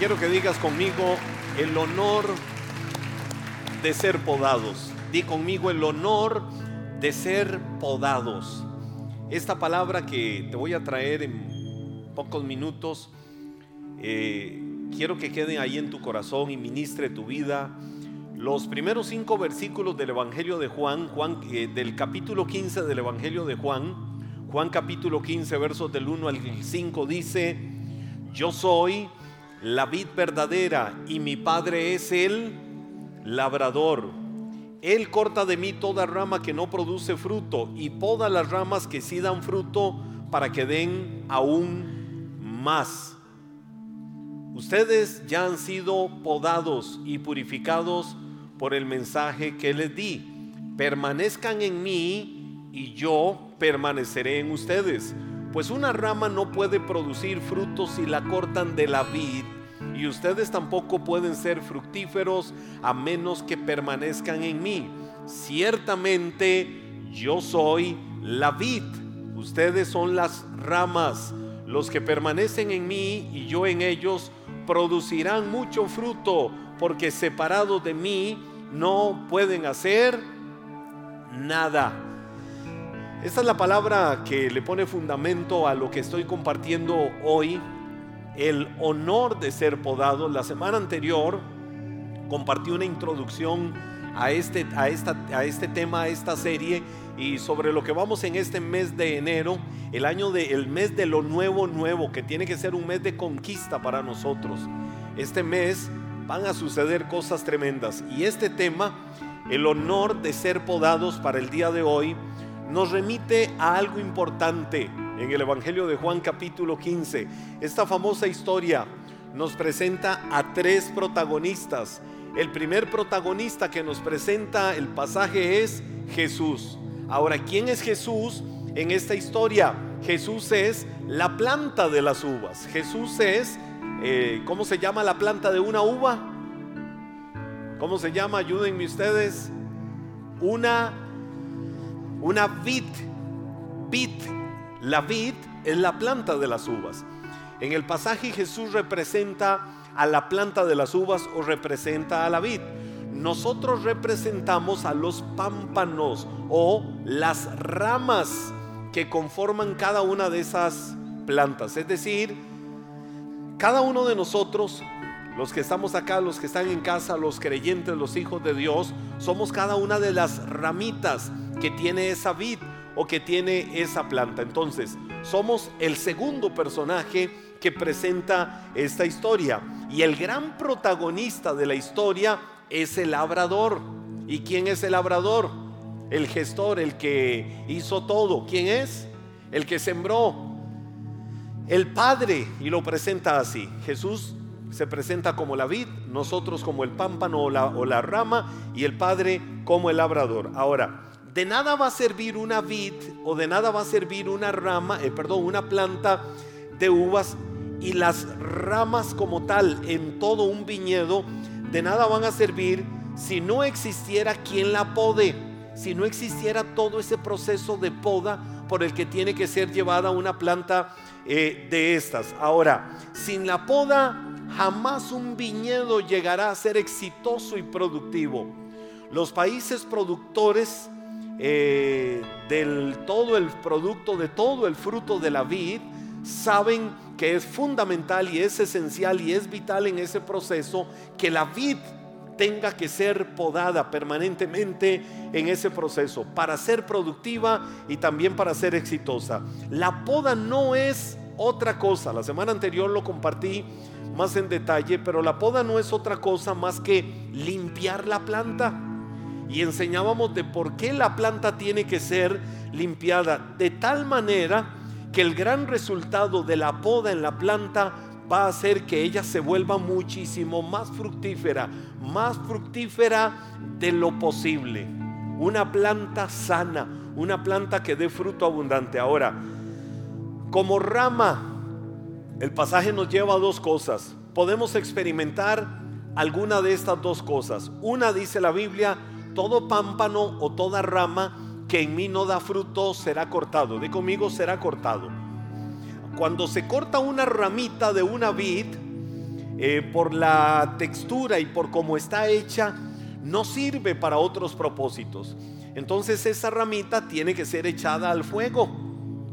quiero que digas conmigo el honor de ser podados. Di conmigo el honor de ser podados. Esta palabra que te voy a traer en pocos minutos, eh, quiero que quede ahí en tu corazón y ministre tu vida. Los primeros cinco versículos del Evangelio de Juan, Juan eh, del capítulo 15 del Evangelio de Juan, Juan capítulo 15, versos del 1 al 5 dice, yo soy la vid verdadera y mi Padre es el labrador. Él corta de mí toda rama que no produce fruto y poda las ramas que sí dan fruto para que den aún más. Ustedes ya han sido podados y purificados por el mensaje que les di. Permanezcan en mí y yo permaneceré en ustedes pues una rama no puede producir frutos si la cortan de la vid, y ustedes tampoco pueden ser fructíferos a menos que permanezcan en mí. Ciertamente yo soy la vid, ustedes son las ramas. Los que permanecen en mí y yo en ellos producirán mucho fruto, porque separados de mí no pueden hacer nada. Esta es la palabra que le pone fundamento a lo que estoy compartiendo hoy, el honor de ser podado. La semana anterior compartí una introducción a este, a esta, a este tema, a esta serie y sobre lo que vamos en este mes de enero, el año de, el mes de lo nuevo nuevo, que tiene que ser un mes de conquista para nosotros. Este mes van a suceder cosas tremendas y este tema, el honor de ser podados para el día de hoy, nos remite a algo importante en el Evangelio de Juan capítulo 15. Esta famosa historia nos presenta a tres protagonistas. El primer protagonista que nos presenta el pasaje es Jesús. Ahora, ¿quién es Jesús en esta historia? Jesús es la planta de las uvas. Jesús es, eh, ¿cómo se llama la planta de una uva? ¿Cómo se llama? Ayúdenme ustedes. Una una vid. Vid. La vid es la planta de las uvas. En el pasaje Jesús representa a la planta de las uvas o representa a la vid. Nosotros representamos a los pámpanos o las ramas que conforman cada una de esas plantas. Es decir, cada uno de nosotros, los que estamos acá, los que están en casa, los creyentes, los hijos de Dios, somos cada una de las ramitas que tiene esa vid o que tiene esa planta. Entonces, somos el segundo personaje que presenta esta historia. Y el gran protagonista de la historia es el labrador. ¿Y quién es el labrador? El gestor, el que hizo todo. ¿Quién es? El que sembró. El Padre, y lo presenta así. Jesús se presenta como la vid, nosotros como el pámpano o la, rama, y el Padre como el labrador. Ahora, de nada va a servir una vid o de nada va a servir una rama, eh, perdón, una planta de uvas y las ramas como tal en todo un viñedo, de nada van a servir si no existiera quien la pode, si no existiera todo ese proceso de poda por el que tiene que ser llevada una planta eh, de estas. Ahora, sin la poda, jamás un viñedo llegará a ser exitoso y productivo. Los países productores eh, del todo el producto, de todo el fruto de la vid, saben que es fundamental y es esencial y es vital en ese proceso que la vid tenga que ser podada permanentemente en ese proceso para ser productiva y también para ser exitosa. La poda no es otra cosa. La semana anterior lo compartí más en detalle, pero la poda no es otra cosa más que limpiar la planta y enseñábamos de por qué la planta tiene que ser limpiada de tal manera que el gran resultado de la poda en la planta va a hacer que ella se vuelva muchísimo más fructífera, más fructífera de lo posible. Una planta sana, una planta que dé fruto abundante. Ahora, como rama, el pasaje nos lleva a dos cosas. Podemos experimentar alguna de estas dos cosas. Una dice la Biblia, todo pámpano o toda rama que en mí no da fruto será cortado. De conmigo será cortado. Cuando se corta una ramita de una vid, eh, por la textura y por cómo está hecha, no sirve para otros propósitos. Entonces esa ramita tiene que ser echada al fuego.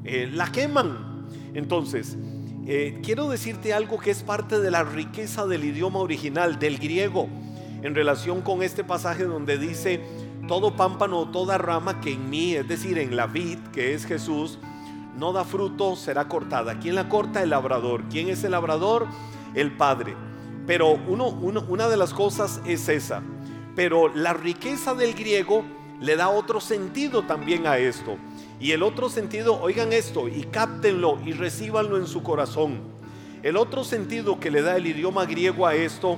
Eh, la queman. Entonces, eh, quiero decirte algo que es parte de la riqueza del idioma original, del griego, en relación con este pasaje donde dice, todo pámpano toda rama que en mí, es decir, en la vid, que es Jesús, no da fruto, será cortada. ¿Quién la corta? El labrador. ¿Quién es el labrador? El Padre. Pero uno, una de las cosas es esa. Pero la riqueza del griego le da otro sentido también a esto. Y el otro sentido, oigan esto y cáptenlo y recíbanlo en su corazón. El otro sentido que le da el idioma griego a esto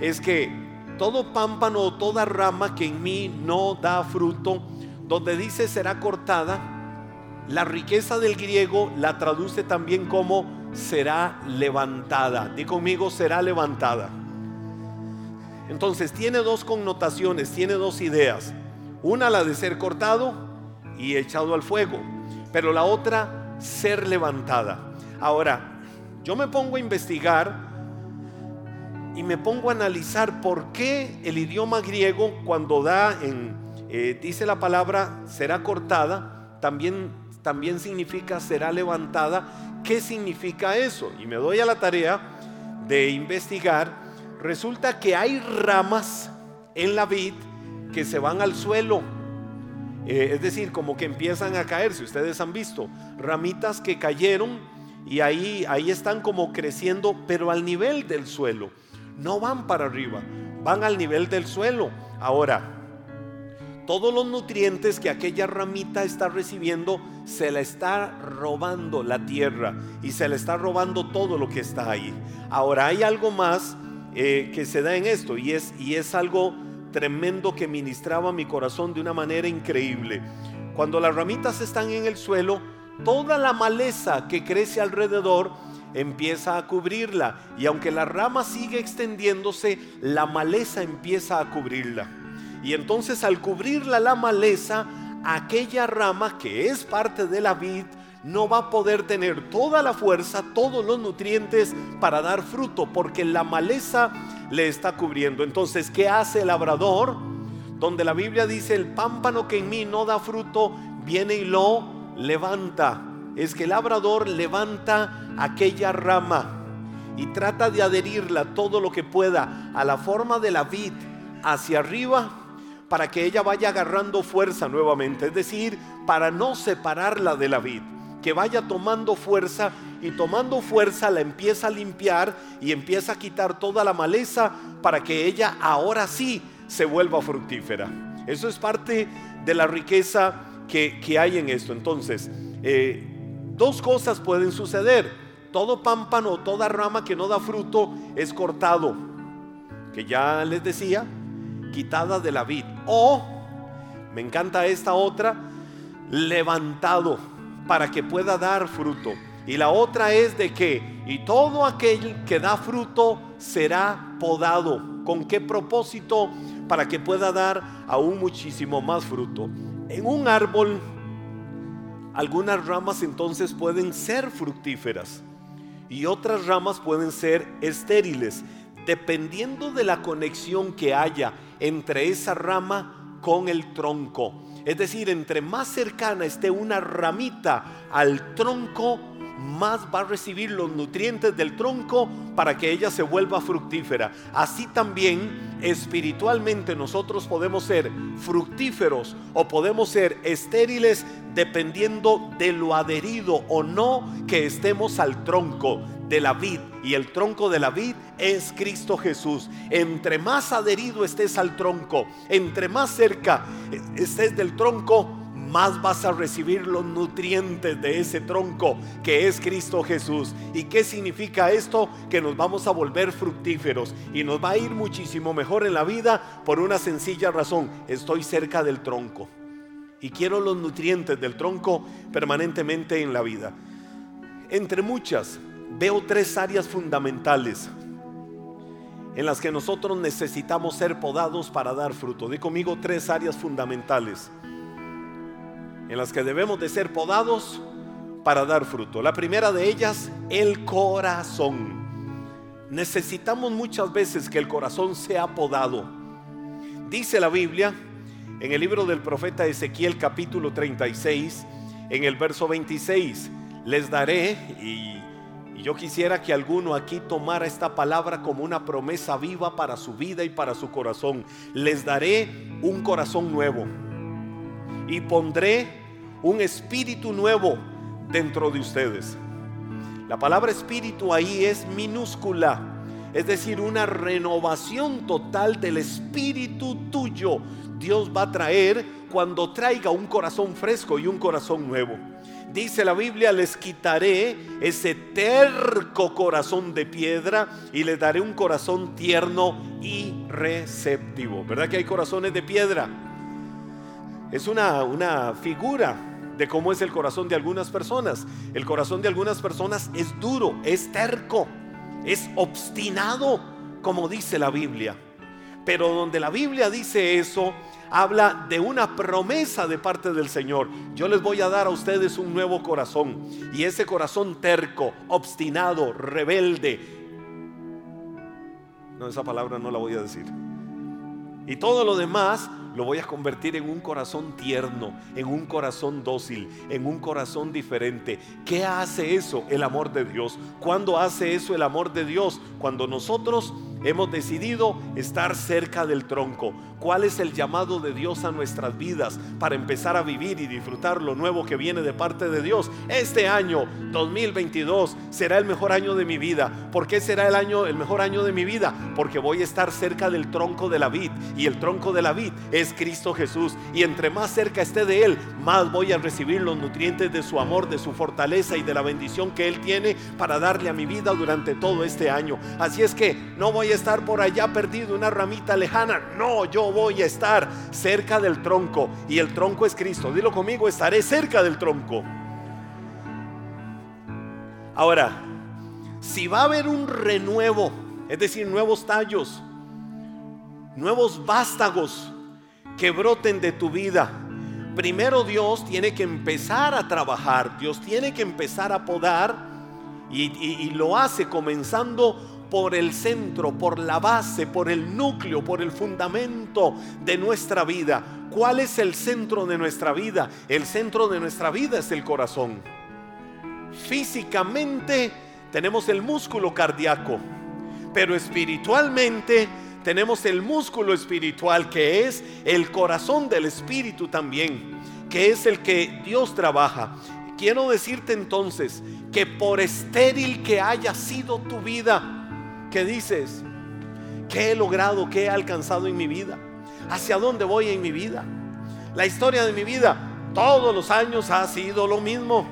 es que todo pámpano o toda rama que en mí no da fruto, donde dice será cortada, la riqueza del griego la traduce también como será levantada. Di conmigo, será levantada. Entonces tiene dos connotaciones, tiene dos ideas. Una la de ser cortado y echado al fuego, pero la otra ser levantada. Ahora, yo me pongo a investigar y me pongo a analizar por qué el idioma griego cuando da en, eh, dice la palabra será cortada, también, también significa será levantada. ¿Qué significa eso? Y me doy a la tarea de investigar. Resulta que hay ramas en la vid que se van al suelo. Eh, es decir, como que empiezan a caer, si ustedes han visto, ramitas que cayeron y ahí, ahí están como creciendo, pero al nivel del suelo. No van para arriba, van al nivel del suelo. Ahora, todos los nutrientes que aquella ramita está recibiendo, se la está robando la tierra y se le está robando todo lo que está ahí. Ahora hay algo más eh, que se da en esto y es, y es algo tremendo que ministraba mi corazón de una manera increíble. Cuando las ramitas están en el suelo, toda la maleza que crece alrededor empieza a cubrirla. Y aunque la rama sigue extendiéndose, la maleza empieza a cubrirla. Y entonces al cubrirla la maleza, aquella rama que es parte de la vid, no va a poder tener toda la fuerza, todos los nutrientes para dar fruto, porque la maleza le está cubriendo. Entonces, ¿qué hace el labrador? Donde la Biblia dice, el pámpano que en mí no da fruto, viene y lo levanta. Es que el labrador levanta aquella rama y trata de adherirla todo lo que pueda a la forma de la vid hacia arriba para que ella vaya agarrando fuerza nuevamente, es decir, para no separarla de la vid que vaya tomando fuerza y tomando fuerza la empieza a limpiar y empieza a quitar toda la maleza para que ella ahora sí se vuelva fructífera. Eso es parte de la riqueza que, hay en esto. Entonces, eh, dos cosas pueden suceder. Todo pámpano, toda rama que no da fruto es cortado, que ya les decía, quitada de la vid. O, me encanta esta otra, levantado para que pueda dar fruto. Y la otra es de que, y todo aquel que da fruto será podado. ¿Con qué propósito? Para que pueda dar aún muchísimo más fruto. En un árbol, algunas ramas entonces pueden ser fructíferas y otras ramas pueden ser estériles, dependiendo de la conexión que haya entre esa rama con el tronco. Es decir, entre más cercana esté una ramita al tronco, más va a recibir los nutrientes del tronco para que ella se vuelva fructífera. Así también espiritualmente nosotros podemos ser fructíferos o podemos ser estériles dependiendo de lo adherido o no que estemos al tronco de la vid y el tronco de la vid es Cristo Jesús. Entre más adherido estés al tronco, entre más cerca estés del tronco, más vas a recibir los nutrientes de ese tronco que es Cristo Jesús. ¿Y qué significa esto? Que nos vamos a volver fructíferos y nos va a ir muchísimo mejor en la vida por una sencilla razón. Estoy cerca del tronco y quiero los nutrientes del tronco permanentemente en la vida. Entre muchas, veo tres áreas fundamentales en las que nosotros necesitamos ser podados para dar fruto. Di conmigo tres áreas fundamentales en las que debemos de ser podados para dar fruto. La primera de ellas, el corazón. necesitamos muchas veces que el corazón sea podado. Dice la Biblia en el libro del profeta Ezequiel capítulo 36, en el verso 26, les daré, y, yo quisiera que alguno aquí tomara esta palabra como una promesa viva para su vida y para su corazón, les daré un corazón nuevo y pondré un espíritu nuevo dentro de ustedes. La palabra espíritu ahí es minúscula, es decir, una renovación total del espíritu tuyo. Dios va a traer cuando traiga un corazón fresco y un corazón nuevo. Dice la Biblia, les quitaré ese terco corazón de piedra y les daré un corazón tierno y receptivo. ¿Verdad que hay corazones de piedra? Es una, una figura de cómo es el corazón de algunas personas. El corazón de algunas personas es duro, es terco, es obstinado, como dice la Biblia. Pero donde la Biblia dice eso, habla de una promesa de parte del Señor. Yo les voy a dar a ustedes un nuevo corazón. Y ese corazón terco, obstinado, rebelde. No, esa palabra no la voy a decir. Y todo lo demás lo voy a convertir en un corazón tierno, en un corazón dócil, en un corazón diferente. ¿Qué hace eso? El amor de Dios. ¿Cuándo hace eso el amor de Dios? Cuando nosotros hemos decidido estar cerca del tronco. ¿Cuál es el llamado de Dios a nuestras vidas para empezar a vivir y disfrutar lo nuevo que viene de parte de Dios? Este año 2022 será el mejor año de mi vida. ¿Por qué será el año el mejor año de mi vida? Porque voy a estar cerca del tronco de la vid y el tronco de la vid es Cristo Jesús y entre más cerca esté de él, más voy a recibir los nutrientes de su amor, de su fortaleza y de la bendición que él tiene para darle a mi vida durante todo este año. Así es que no voy a estar por allá perdido, una ramita lejana. No, yo voy a estar cerca del tronco. Y el tronco es Cristo. Dilo conmigo, estaré cerca del tronco. Ahora, si va a haber un renuevo, es decir, nuevos tallos, nuevos vástagos que broten de tu vida, primero Dios tiene que empezar a trabajar, Dios tiene que empezar a podar y, y lo hace comenzando por el centro, por la base, por el núcleo, por el fundamento de nuestra vida. ¿Cuál es el centro de nuestra vida? El centro de nuestra vida es el corazón. Físicamente tenemos el músculo cardíaco, pero espiritualmente tenemos el músculo espiritual que es el corazón del espíritu también, que es el que Dios trabaja. Quiero decirte entonces que por estéril que haya sido tu vida, ¿Qué dices? ¿Qué he logrado? ¿Qué he alcanzado en mi vida? ¿Hacia dónde voy en mi vida? La historia de mi vida todos los años ha sido lo mismo.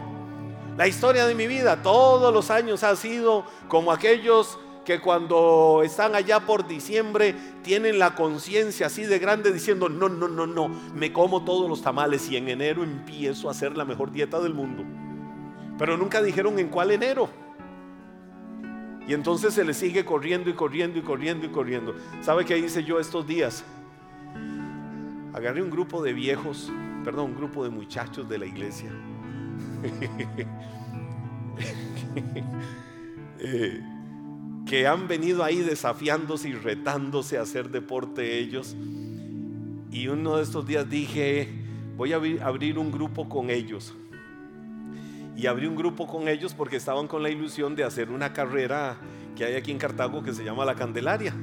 La historia de mi vida todos los años ha sido como aquellos que cuando están allá por diciembre tienen la conciencia así de grande diciendo, no, no, no, no, me como todos los tamales y en enero empiezo a hacer la mejor dieta del mundo. Pero nunca dijeron en cuál enero. Y entonces se le sigue corriendo y corriendo y corriendo y corriendo. ¿Sabe qué hice yo estos días? Agarré un grupo de viejos, perdón, un grupo de muchachos de la iglesia. Eh, que han venido ahí desafiándose y retándose a hacer deporte ellos. Y uno de estos días dije, voy a abrir un grupo con ellos y abrí un grupo con ellos porque estaban con la ilusión de hacer una carrera que hay aquí en Cartago que se llama La Candelaria.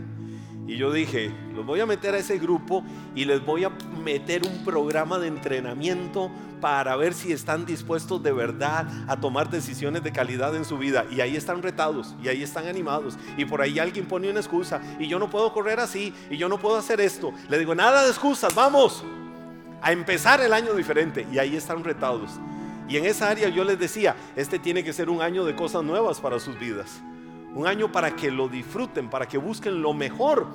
Y yo dije, los voy a meter a ese grupo y les voy a meter un programa de entrenamiento para ver si están dispuestos de verdad a tomar decisiones de calidad en su vida. Y ahí están retados, y ahí están animados. Y por ahí alguien pone una excusa, y yo no puedo correr así, y yo no puedo hacer esto. Le digo, nada de excusas, vamos a empezar el año diferente. Y ahí están retados. Y en esa área yo les decía, este tiene que ser un año de cosas nuevas para sus vidas. Un año para que lo disfruten, para que busquen lo mejor,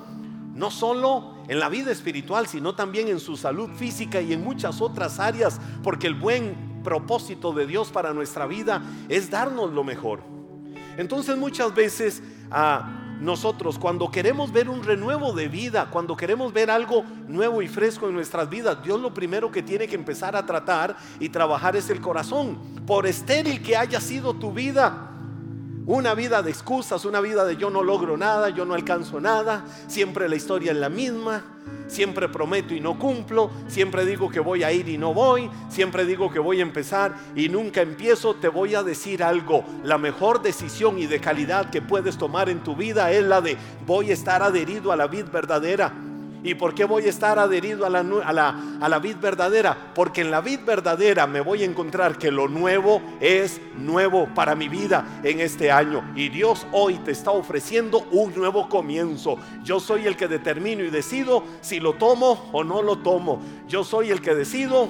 no solo en la vida espiritual, sino también en su salud física y en muchas otras áreas, porque el buen propósito de Dios para nuestra vida es darnos lo mejor. Entonces muchas veces ah, nosotros cuando queremos ver un renuevo de vida, cuando queremos ver algo nuevo y fresco en nuestras vidas, Dios lo primero que tiene que empezar a tratar y trabajar es el corazón, por estéril que haya sido tu vida. Una vida de excusas, una vida de yo no logro nada, yo no alcanzo nada, siempre la historia es la misma, siempre prometo y no cumplo, siempre digo que voy a ir y no voy, siempre digo que voy a empezar y nunca empiezo, te voy a decir algo, la mejor decisión y de calidad que puedes tomar en tu vida es la de voy a estar adherido a la vida verdadera ¿Y por qué voy a estar adherido a la, a, vid verdadera? Porque en la vid verdadera me voy a encontrar que lo nuevo es nuevo para mi vida en este año. Y Dios hoy te está ofreciendo un nuevo comienzo. Yo soy el que determino y decido si lo tomo o no lo tomo. Yo soy el que decido,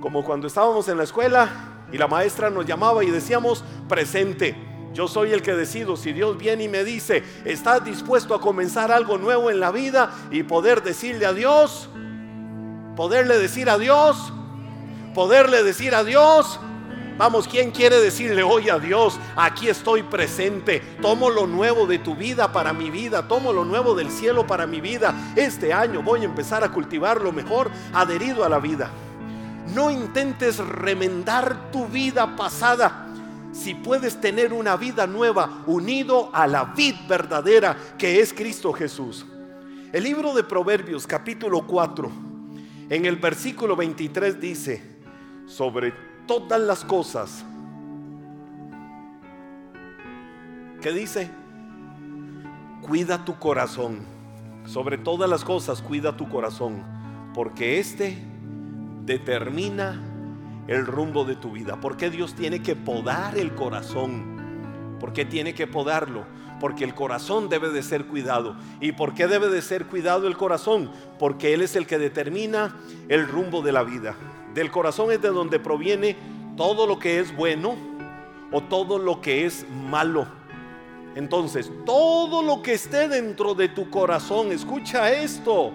como cuando estábamos en la escuela y la maestra nos llamaba y decíamos presente. Yo soy el que decido si Dios viene y me dice, ¿estás dispuesto a comenzar algo nuevo en la vida y poder decirle a Dios? Poderle decir a Dios, poderle decir a Dios. Vamos, ¿quién quiere decirle hoy a Dios? Aquí estoy presente. Tomo lo nuevo de tu vida para mi vida. Tomo lo nuevo del cielo para mi vida. Este año voy a empezar a cultivar lo mejor adherido a la vida. No intentes remendar tu vida pasada si puedes tener una vida nueva unido a la vid verdadera que es Cristo Jesús. El libro de Proverbios capítulo 4, en el versículo 23 dice, sobre todas las cosas, ¿qué dice? Cuida tu corazón, sobre todas las cosas cuida tu corazón, porque este determina el rumbo de tu vida? ¿Por qué Dios tiene que podar el corazón? ¿Por qué tiene que podarlo? Porque el corazón debe de ser cuidado. ¿Y por qué debe de ser cuidado el corazón? Porque Él es el que determina el rumbo de la vida. Del corazón es de donde proviene todo lo que es bueno o todo lo que es malo. Entonces, todo lo que esté dentro de tu corazón, escucha esto,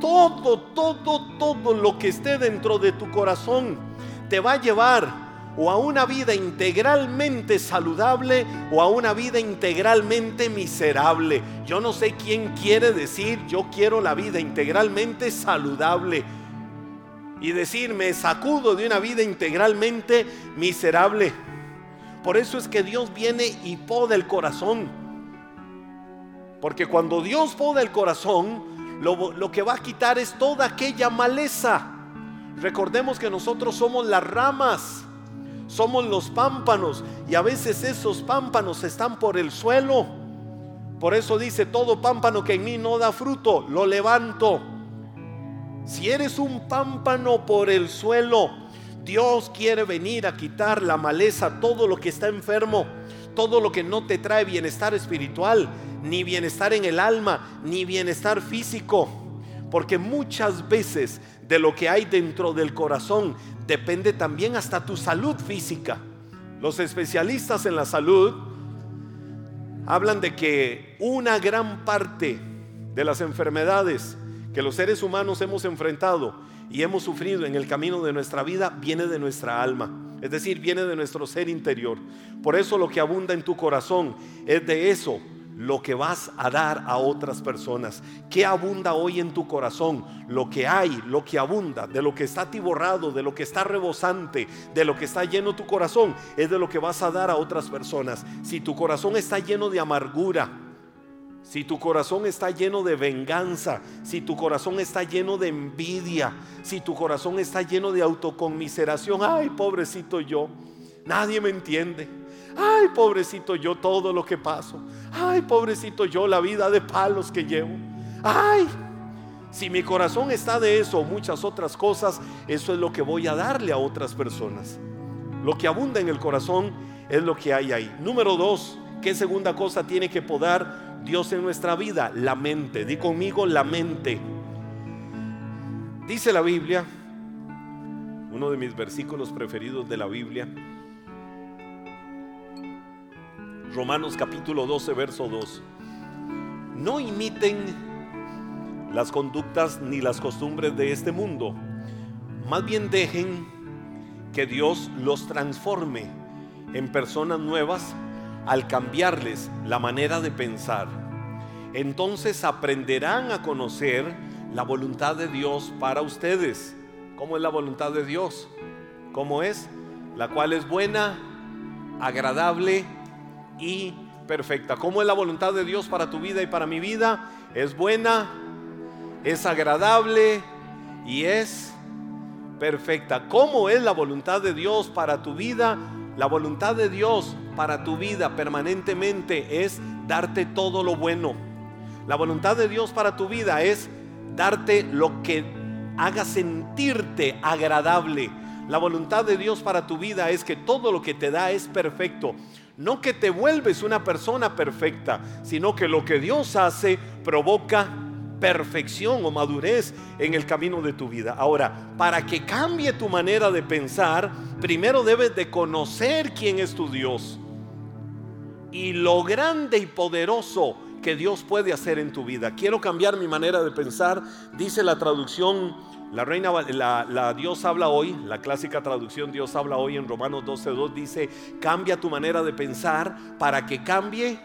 todo, todo, todo lo que esté dentro de tu corazón te va a llevar o a una vida integralmente saludable o a una vida integralmente miserable. Yo no sé quién quiere decir yo quiero la vida integralmente saludable y decir me sacudo de una vida integralmente miserable. Por eso es que Dios viene y poda el corazón. Porque cuando Dios poda el corazón, lo, lo que va a quitar es toda aquella maleza Recordemos que nosotros somos las ramas, somos los pámpanos y a veces esos pámpanos están por el suelo. Por eso dice, todo pámpano que en mí no da fruto, lo levanto. Si eres un pámpano por el suelo, Dios quiere venir a quitar la maleza, todo lo que está enfermo, todo lo que no te trae bienestar espiritual, ni bienestar en el alma, ni bienestar físico. Porque muchas veces de lo que hay dentro del corazón depende también hasta tu salud física. Los especialistas en la salud hablan de que una gran parte de las enfermedades que los seres humanos hemos enfrentado y hemos sufrido en el camino de nuestra vida viene de nuestra alma, es decir, viene de nuestro ser interior. Por eso lo que abunda en tu corazón es de eso lo que vas a dar a otras personas. ¿Qué abunda hoy en tu corazón? Lo que hay, lo que abunda, de lo que está atiborrado, de lo que está rebosante, de lo que está lleno tu corazón, es de lo que vas a dar a otras personas. Si tu corazón está lleno de amargura, si tu corazón está lleno de venganza, si tu corazón está lleno de envidia, si tu corazón está lleno de autoconmiseración, ay, pobrecito yo, nadie me entiende. Ay, pobrecito yo todo lo que paso. Ay, pobrecito yo la vida de palos que llevo. Ay, si mi corazón está de eso o muchas otras cosas, eso es lo que voy a darle a otras personas. Lo que abunda en el corazón es lo que hay ahí. Número dos, ¿qué segunda cosa tiene que podar Dios en nuestra vida? La mente. Di conmigo la mente. Dice la Biblia, uno de mis versículos preferidos de la Biblia, Romanos capítulo 12, verso 2. No imiten las conductas ni las costumbres de este mundo. Más bien dejen que Dios los transforme en personas nuevas al cambiarles la manera de pensar. Entonces aprenderán a conocer la voluntad de Dios para ustedes. ¿Cómo es la voluntad de Dios? ¿Cómo es? La cual es buena, agradable y perfecta. ¿Cómo es la voluntad de Dios para tu vida y para mi vida? Es buena, es agradable y es perfecta. ¿Cómo es la voluntad de Dios para tu vida? La voluntad de Dios para tu vida permanentemente es darte todo lo bueno. La voluntad de Dios para tu vida es darte lo que haga sentirte agradable. La voluntad de Dios para tu vida es que todo lo que te da es perfecto. No que te vuelves una persona perfecta, sino que lo que Dios hace provoca perfección o madurez en el camino de tu vida. Ahora, para que cambie tu manera de pensar, primero debes de conocer quién es tu Dios y lo grande y poderoso que Dios puede hacer en tu vida. Quiero cambiar mi manera de pensar, dice la traducción, la reina, la, Dios habla hoy, la clásica traducción Dios habla hoy en Romanos 12.2 dice, cambia tu manera de pensar para que cambie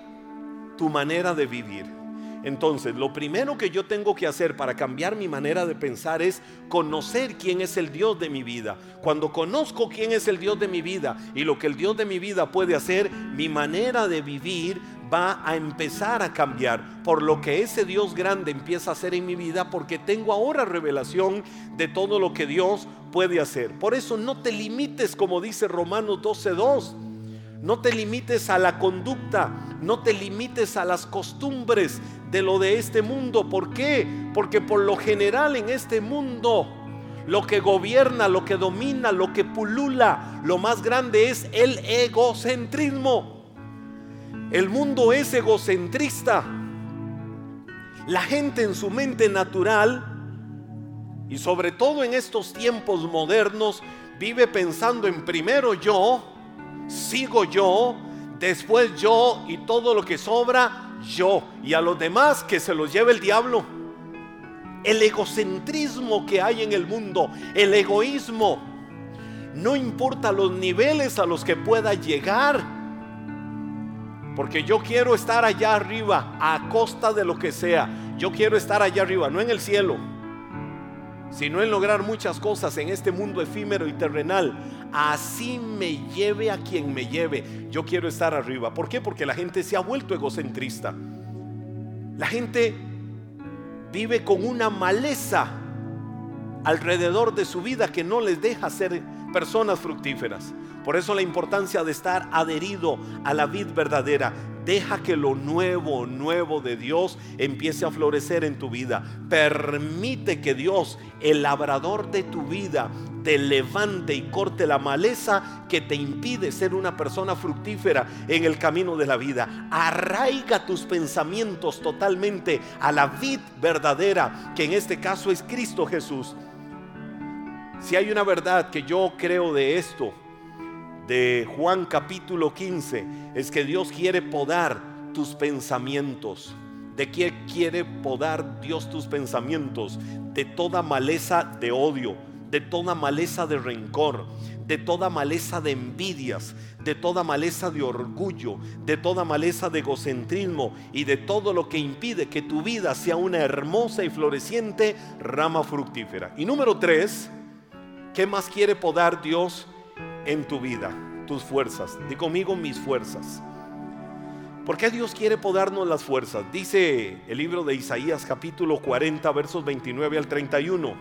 tu manera de vivir. Entonces, lo primero que yo tengo que hacer para cambiar mi manera de pensar es conocer quién es el Dios de mi vida. Cuando conozco quién es el Dios de mi vida y lo que el Dios de mi vida puede hacer, mi manera de vivir va a empezar a cambiar por lo que ese Dios grande empieza a hacer en mi vida porque tengo ahora revelación de todo lo que Dios puede hacer. Por eso no te limites como dice Romanos 12.2. No te limites a la conducta, no te limites a las costumbres de lo de este mundo. ¿Por qué? Porque por lo general en este mundo lo que gobierna, lo que domina, lo que pulula, lo más grande es el egocentrismo. El mundo es egocentrista. La gente en su mente natural y sobre todo en estos tiempos modernos vive pensando en primero yo, sigo yo, después yo y todo lo que sobra yo y a los demás que se los lleve el diablo. El egocentrismo que hay en el mundo, el egoísmo, no importa los niveles a los que pueda llegar, porque yo quiero estar allá arriba a costa de lo que sea. Yo quiero estar allá arriba, no en el cielo, sino en lograr muchas cosas en este mundo efímero y terrenal así me lleve a quien me lleve, yo quiero estar arriba. ¿Por qué? Porque la gente se ha vuelto egocentrista. La gente vive con una maleza alrededor de su vida que no les deja ser personas fructíferas. Por eso la importancia de estar adherido a la vid verdadera. Deja que lo nuevo, nuevo de Dios empiece a florecer en tu vida. Permite que Dios, el labrador de tu vida, te levante y corte la maleza que te impide ser una persona fructífera en el camino de la vida. Arraiga tus pensamientos totalmente a la vid verdadera, que en este caso es Cristo Jesús. Si hay una verdad que yo creo de esto, de Juan capítulo 15, es que Dios quiere podar tus pensamientos. ¿De qué quiere podar Dios tus pensamientos? De toda maleza de odio, de toda maleza de rencor, de toda maleza de envidias, de toda maleza de orgullo, de toda maleza de egocentrismo y de todo lo que impide que tu vida sea una hermosa y floreciente rama fructífera. Y número tres, ¿qué más quiere podar Dios en tu vida? Tus fuerzas. Di conmigo mis fuerzas. ¿Por qué Dios quiere podarnos las fuerzas? Dice el libro de Isaías capítulo 40 versos 29 al 31.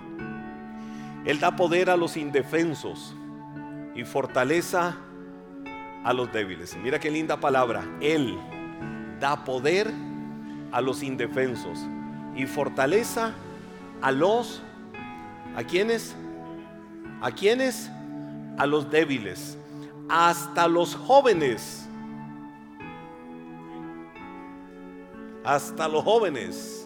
Él da poder a los indefensos y fortaleza a los débiles. Mira qué linda palabra. Él da poder a los indefensos y fortaleza a los a quienes a quienes a los débiles, hasta los jóvenes. Hasta los jóvenes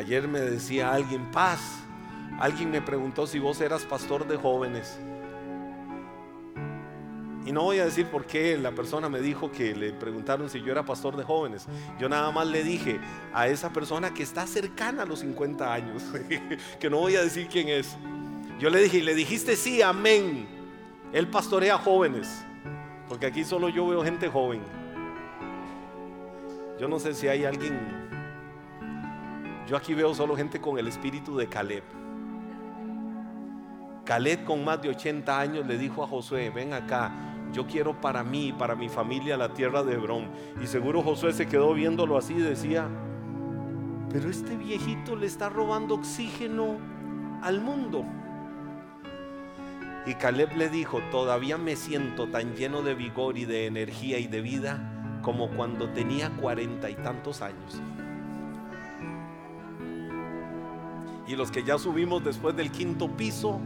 Ayer me decía alguien, paz. Alguien me preguntó si vos eras pastor de jóvenes. Y no voy a decir por qué la persona me dijo que le preguntaron si yo era pastor de jóvenes. Yo nada más le dije a esa persona que está cercana a los 50 años, que no voy a decir quién es. Yo le dije, y le dijiste sí, amén. Él pastorea jóvenes, porque aquí solo yo veo gente joven. Yo no sé si hay alguien yo aquí veo solo gente con el espíritu de Caleb. Caleb con más de 80 años le dijo a Josué, ven acá, yo quiero para mí, para mi familia, la tierra de Hebrón. Y seguro Josué se quedó viéndolo así y decía, pero este viejito le está robando oxígeno al mundo. Y Caleb le dijo, todavía me siento tan lleno de vigor y de energía y de vida como cuando tenía cuarenta y tantos años. Y los que ya subimos después del quinto piso,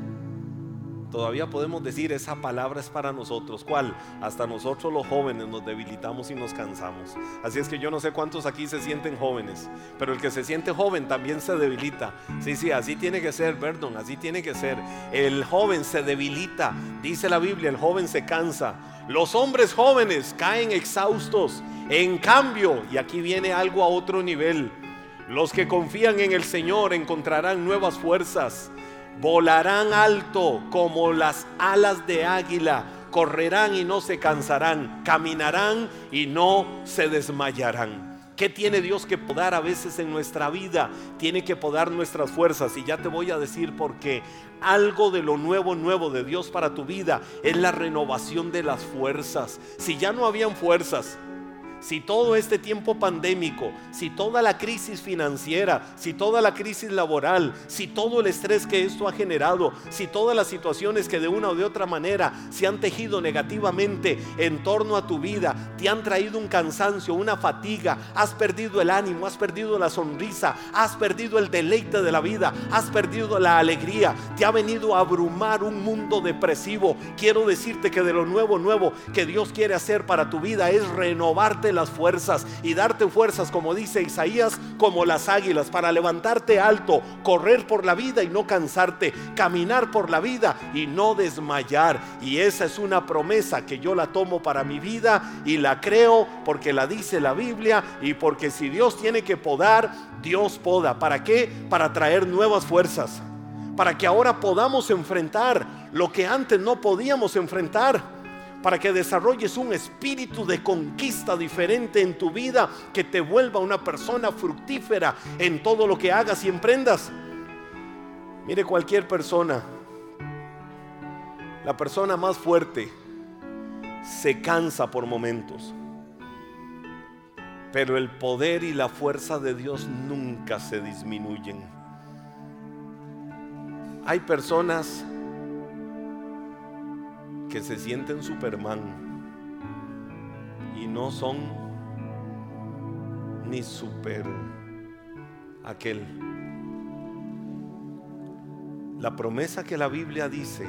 todavía podemos decir esa palabra es para nosotros. ¿Cuál? Hasta nosotros los jóvenes nos debilitamos y nos cansamos. Así es que yo no sé cuántos aquí se sienten jóvenes, pero el que se siente joven también se debilita. Sí, sí, así tiene que ser, perdón, así tiene que ser. El joven se debilita, dice la Biblia, el joven se cansa. Los hombres jóvenes caen exhaustos. En cambio, y aquí viene algo a otro nivel, los que confían en el Señor encontrarán nuevas fuerzas volarán alto como las alas de águila, correrán y no se cansarán, caminarán y no se desmayarán. ¿Qué tiene Dios que podar a veces en nuestra vida? Tiene que podar nuestras fuerzas. Y ya te voy a decir por qué. Algo de lo nuevo, nuevo de Dios para tu vida es la renovación de las fuerzas. Si ya no habían fuerzas, si todo este tiempo pandémico, si toda la crisis financiera, si toda la crisis laboral, si todo el estrés que esto ha generado, si todas las situaciones que de una o de otra manera se han tejido negativamente en torno a tu vida, te han traído un cansancio, una fatiga, has perdido el ánimo, has perdido la sonrisa, has perdido el deleite de la vida, has perdido la alegría, te ha venido a abrumar un mundo depresivo. Quiero decirte que de lo nuevo, nuevo que Dios quiere hacer para tu vida es renovarte las fuerzas y darte fuerzas, como dice Isaías, como las águilas, para levantarte alto, correr por la vida y no cansarte, caminar por la vida y no desmayar. Y esa es una promesa que yo la tomo para mi vida y la creo porque la dice la Biblia y porque si Dios tiene que podar, Dios poda. ¿Para qué? Para traer nuevas fuerzas. Para que ahora podamos enfrentar lo que antes no podíamos enfrentar para que desarrolles un espíritu de conquista diferente en tu vida, que te vuelva una persona fructífera en todo lo que hagas y emprendas. Mire cualquier persona, la persona más fuerte, se cansa por momentos. Pero el poder y la fuerza de Dios nunca se disminuyen. Hay personas que se sienten Superman y no son ni super aquel. La promesa que la Biblia dice,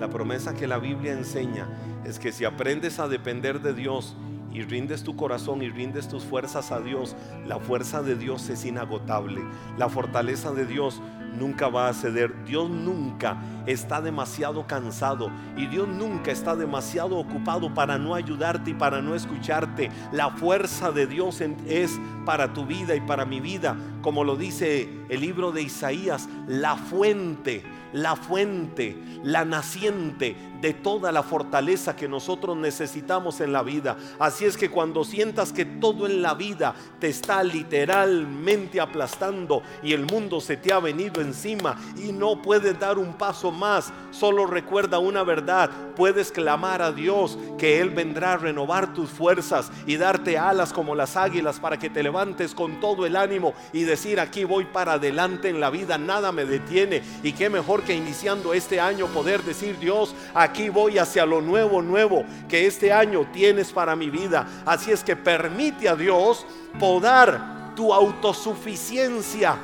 la promesa que la Biblia enseña, es que si aprendes a depender de Dios y rindes tu corazón y rindes tus fuerzas a Dios, la fuerza de Dios es inagotable. La fortaleza de Dios nunca va a ceder. Dios nunca está demasiado cansado y Dios nunca está demasiado ocupado para no ayudarte y para no escucharte. La fuerza de Dios es para tu vida y para mi vida, como lo dice el libro de Isaías, la fuente la fuente, la naciente de toda la fortaleza que nosotros necesitamos en la vida. Así es que cuando sientas que todo en la vida te está literalmente aplastando y el mundo se te ha venido encima y no puedes dar un paso más, solo recuerda una verdad, puedes clamar a Dios que Él vendrá a renovar tus fuerzas y darte alas como las águilas para que te levantes con todo el ánimo y decir aquí voy para adelante en la vida, nada me detiene y qué mejor que iniciando este año poder decir, Dios, aquí voy hacia lo nuevo, nuevo que este año tienes para mi vida. Así es que permite a Dios podar tu autosuficiencia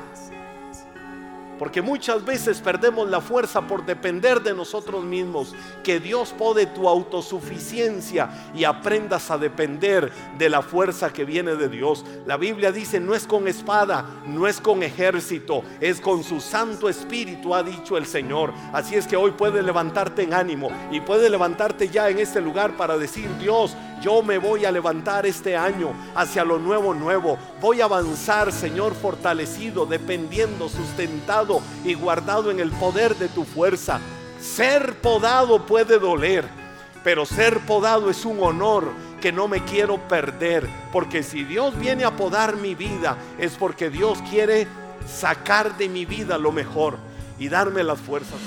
porque muchas veces perdemos la fuerza por depender de nosotros mismos. Que Dios pode tu autosuficiencia y aprendas a depender de la fuerza que viene de Dios. La Biblia dice, no es con espada, no es con ejército, es con su Santo Espíritu, ha dicho el Señor. Así es que hoy puedes levantarte en ánimo y puedes levantarte ya en este lugar para decir, Dios, yo me voy a levantar este año hacia lo nuevo, nuevo. Voy a avanzar, Señor, fortalecido, dependiendo, sustentado y guardado en el poder de tu fuerza. Ser podado puede doler, pero ser podado es un honor que no me quiero perder. Porque si Dios viene a podar mi vida, es porque Dios quiere sacar de mi vida lo mejor y darme las fuerzas.